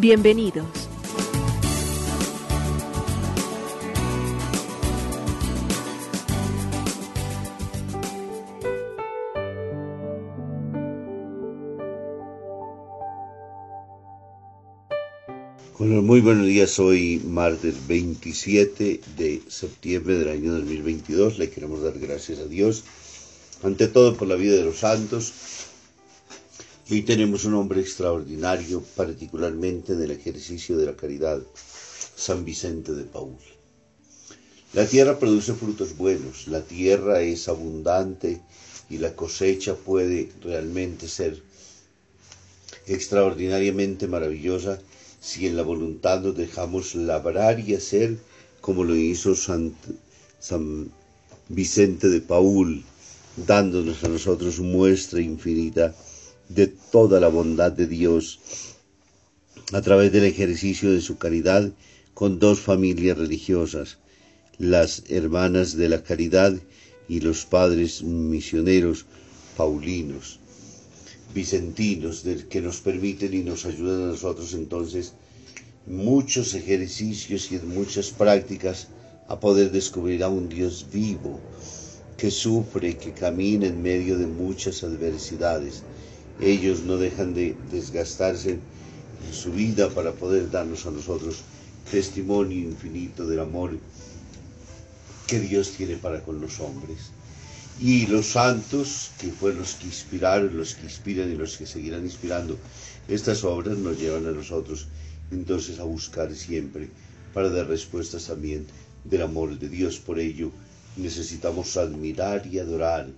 Bienvenidos. Muy buenos días. Hoy, martes 27 de septiembre del año 2022. Le queremos dar gracias a Dios, ante todo por la vida de los santos. Y hoy tenemos un hombre extraordinario, particularmente en el ejercicio de la caridad, San Vicente de Paul. La tierra produce frutos buenos, la tierra es abundante y la cosecha puede realmente ser extraordinariamente maravillosa si en la voluntad nos dejamos labrar y hacer como lo hizo San, Vicente de Paul, dándonos a nosotros muestra infinita de toda la bondad de Dios a través del ejercicio de su caridad con dos familias religiosas, las hermanas de la caridad y los padres misioneros paulinos vicentinos que nos permiten y nos ayudan a nosotros entonces muchos ejercicios y muchas prácticas a poder descubrir a un Dios vivo que sufre, que camina en medio de muchas adversidades. Ellos no dejan de desgastarse en su vida para poder darnos a nosotros testimonio infinito del amor que Dios tiene para con los hombres. Y los santos, que fueron los que inspiraron, los que inspiran y los que seguirán inspirando estas obras, nos llevan a nosotros entonces a buscar siempre para dar respuestas también del amor de Dios. Por ello necesitamos admirar y adorar,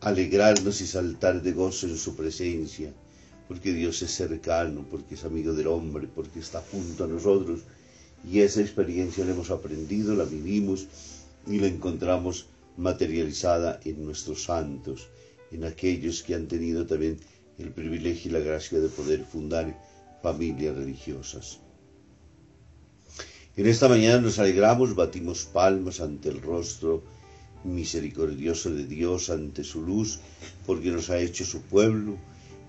alegrarnos y saltar de gozo en su presencia, porque Dios es cercano, porque es amigo del hombre, porque está junto a nosotros. Y esa experiencia la hemos aprendido, la vivimos y la encontramos materializada en nuestros santos, en aquellos que han tenido también el privilegio y la gracia de poder fundar familias religiosas. En esta mañana nos alegramos, batimos palmas ante el rostro misericordioso de Dios, ante su luz, porque nos ha hecho su pueblo,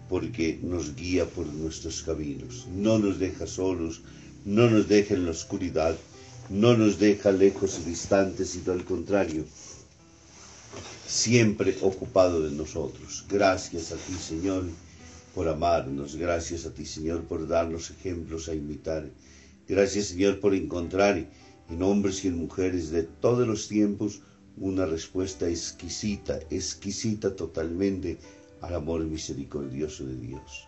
porque nos guía por nuestros caminos. No nos deja solos, no nos deja en la oscuridad, no nos deja lejos y distantes, sino al contrario, siempre ocupado de nosotros. Gracias a ti, Señor, por amarnos. Gracias a ti, Señor, por darnos ejemplos a imitar. Gracias, Señor, por encontrar en hombres y en mujeres de todos los tiempos una respuesta exquisita, exquisita totalmente al amor misericordioso de Dios.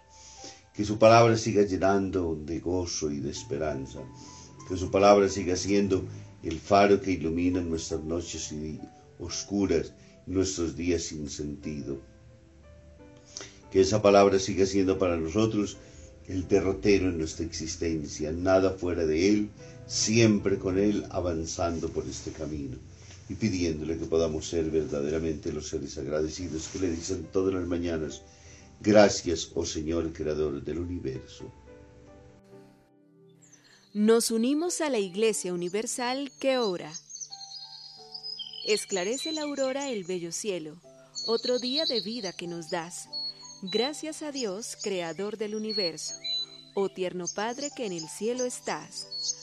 Que su palabra siga llenando de gozo y de esperanza. Que su palabra siga siendo el faro que ilumina nuestras noches oscuras nuestros días sin sentido. Que esa palabra siga siendo para nosotros el derrotero en nuestra existencia, nada fuera de Él, siempre con Él avanzando por este camino y pidiéndole que podamos ser verdaderamente los seres agradecidos que le dicen todas las mañanas, gracias, oh Señor, Creador del universo. Nos unimos a la Iglesia Universal que ora Esclarece la aurora el bello cielo, otro día de vida que nos das. Gracias a Dios, Creador del universo, oh tierno Padre que en el cielo estás.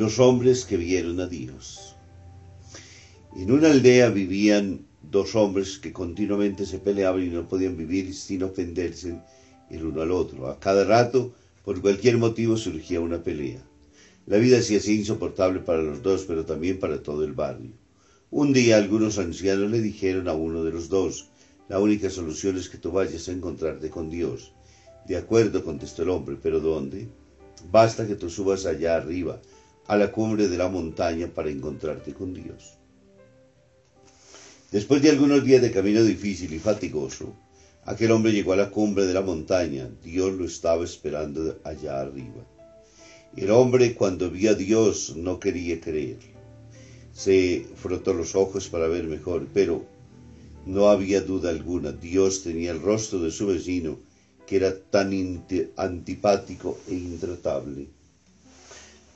Los hombres que vieron a Dios. En una aldea vivían dos hombres que continuamente se peleaban y no podían vivir sin ofenderse el uno al otro. A cada rato, por cualquier motivo, surgía una pelea. La vida se hacía insoportable para los dos, pero también para todo el barrio. Un día algunos ancianos le dijeron a uno de los dos, la única solución es que tú vayas a encontrarte con Dios. De acuerdo, contestó el hombre, pero ¿dónde? Basta que tú subas allá arriba, a la cumbre de la montaña, para encontrarte con Dios. Después de algunos días de camino difícil y fatigoso, aquel hombre llegó a la cumbre de la montaña. Dios lo estaba esperando allá arriba. El hombre cuando vio a Dios no quería creer. Se frotó los ojos para ver mejor, pero no había duda alguna. Dios tenía el rostro de su vecino, que era tan antipático e intratable.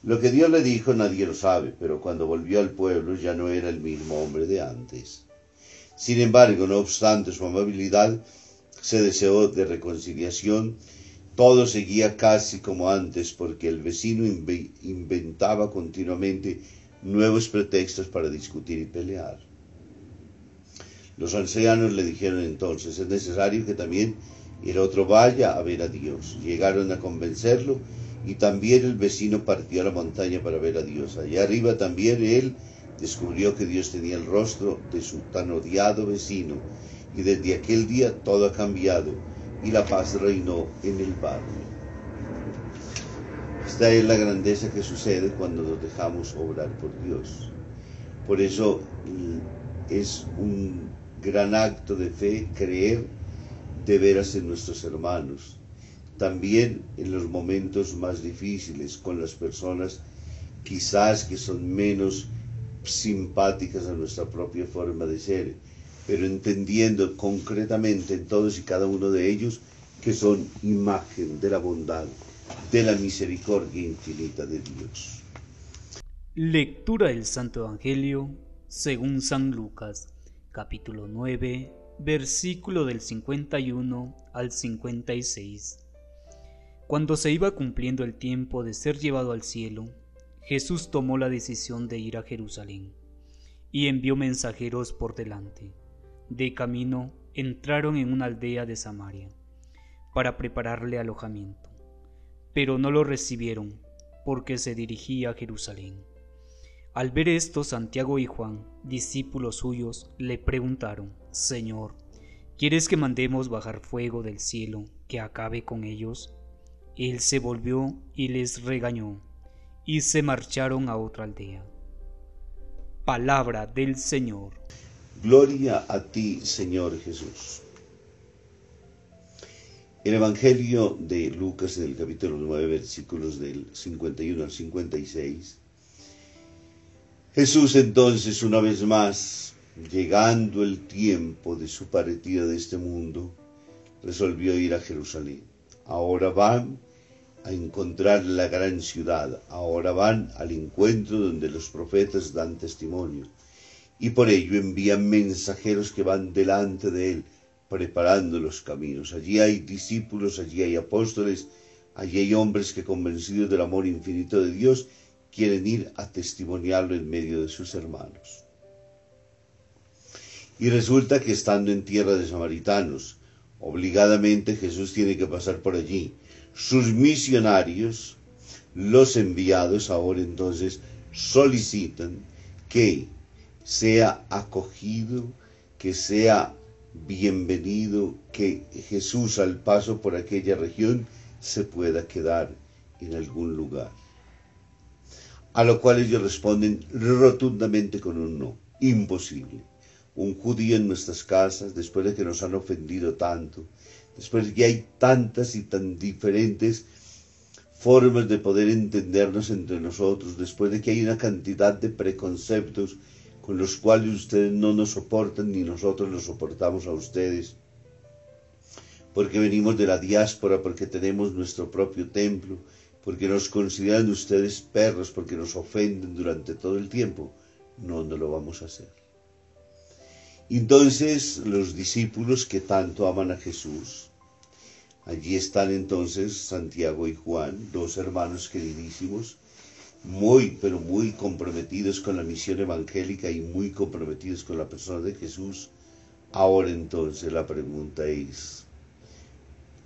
Lo que Dios le dijo nadie lo sabe, pero cuando volvió al pueblo ya no era el mismo hombre de antes. Sin embargo, no obstante su amabilidad, se deseó de reconciliación, todo seguía casi como antes porque el vecino inventaba continuamente nuevos pretextos para discutir y pelear. Los ancianos le dijeron entonces, es necesario que también el otro vaya a ver a Dios. Llegaron a convencerlo y también el vecino partió a la montaña para ver a Dios. Allá arriba también él descubrió que Dios tenía el rostro de su tan odiado vecino y desde aquel día todo ha cambiado y la paz reinó en el barrio. Esta es la grandeza que sucede cuando nos dejamos obrar por Dios. Por eso mm, es un gran acto de fe creer de veras en nuestros hermanos. También en los momentos más difíciles con las personas quizás que son menos simpáticas a nuestra propia forma de ser, pero entendiendo concretamente en todos y cada uno de ellos que son imagen de la bondad, de la misericordia infinita de Dios. Lectura del Santo Evangelio según San Lucas, capítulo 9, versículo del 51 al 56. Cuando se iba cumpliendo el tiempo de ser llevado al cielo, Jesús tomó la decisión de ir a Jerusalén y envió mensajeros por delante. De camino entraron en una aldea de Samaria para prepararle alojamiento, pero no lo recibieron porque se dirigía a Jerusalén. Al ver esto, Santiago y Juan, discípulos suyos, le preguntaron, Señor, ¿quieres que mandemos bajar fuego del cielo que acabe con ellos? Él se volvió y les regañó y se marcharon a otra aldea. Palabra del Señor. Gloria a ti, Señor Jesús. El Evangelio de Lucas, en el capítulo 9, versículos del 51 al 56. Jesús entonces, una vez más, llegando el tiempo de su partida de este mundo, resolvió ir a Jerusalén. Ahora van a encontrar la gran ciudad. Ahora van al encuentro donde los profetas dan testimonio. Y por ello envían mensajeros que van delante de él, preparando los caminos. Allí hay discípulos, allí hay apóstoles, allí hay hombres que convencidos del amor infinito de Dios quieren ir a testimoniarlo en medio de sus hermanos. Y resulta que estando en tierra de samaritanos, obligadamente Jesús tiene que pasar por allí sus misionarios, los enviados ahora entonces solicitan que sea acogido, que sea bienvenido, que Jesús al paso por aquella región se pueda quedar en algún lugar. A lo cual ellos responden rotundamente con un no, imposible. Un judío en nuestras casas, después de que nos han ofendido tanto, después que hay tantas y tan diferentes formas de poder entendernos entre nosotros, después de que hay una cantidad de preconceptos con los cuales ustedes no nos soportan ni nosotros los soportamos a ustedes, porque venimos de la diáspora, porque tenemos nuestro propio templo, porque nos consideran ustedes perros, porque nos ofenden durante todo el tiempo, no, no lo vamos a hacer. Entonces los discípulos que tanto aman a Jesús, allí están entonces Santiago y Juan, dos hermanos queridísimos, muy, pero muy comprometidos con la misión evangélica y muy comprometidos con la persona de Jesús, ahora entonces la pregunta es,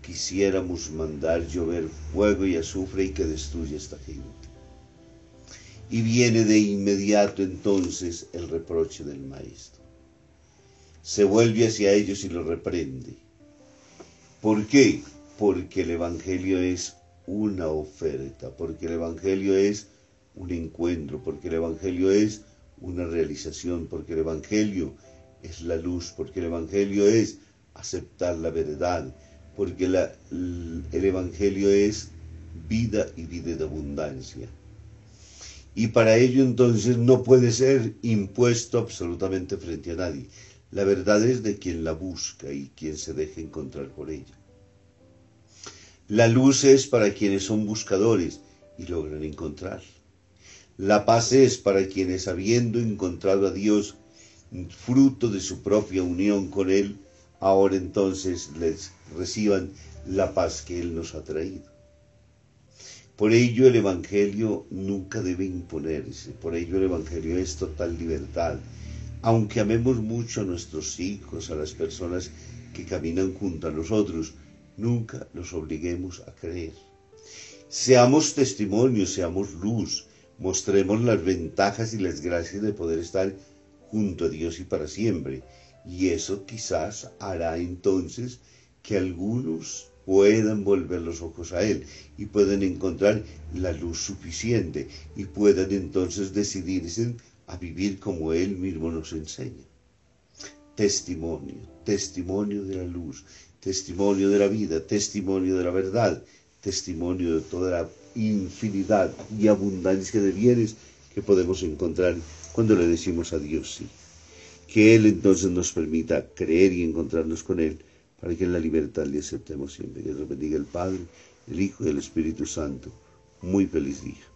quisiéramos mandar llover fuego y azufre y que destruya esta gente. Y viene de inmediato entonces el reproche del maestro. Se vuelve hacia ellos y los reprende. ¿Por qué? Porque el Evangelio es una oferta, porque el Evangelio es un encuentro, porque el Evangelio es una realización, porque el Evangelio es la luz, porque el Evangelio es aceptar la verdad, porque el Evangelio es vida y vida de abundancia. Y para ello entonces no puede ser impuesto absolutamente frente a nadie. La verdad es de quien la busca y quien se deja encontrar por ella. La luz es para quienes son buscadores y logran encontrar. La paz es para quienes habiendo encontrado a Dios, fruto de su propia unión con Él, ahora entonces les reciban la paz que Él nos ha traído. Por ello el Evangelio nunca debe imponerse, por ello el Evangelio es total libertad. Aunque amemos mucho a nuestros hijos, a las personas que caminan junto a nosotros, nunca los obliguemos a creer. Seamos testimonio, seamos luz, mostremos las ventajas y las gracias de poder estar junto a Dios y para siempre. Y eso quizás hará entonces que algunos puedan volver los ojos a Él y puedan encontrar la luz suficiente y puedan entonces decidirse a vivir como Él mismo nos enseña. Testimonio, testimonio de la luz, testimonio de la vida, testimonio de la verdad, testimonio de toda la infinidad y abundancia de bienes que podemos encontrar cuando le decimos a Dios sí. Que Él entonces nos permita creer y encontrarnos con Él para que en la libertad le aceptemos siempre. Que Dios bendiga el Padre, el Hijo y el Espíritu Santo. Muy feliz día.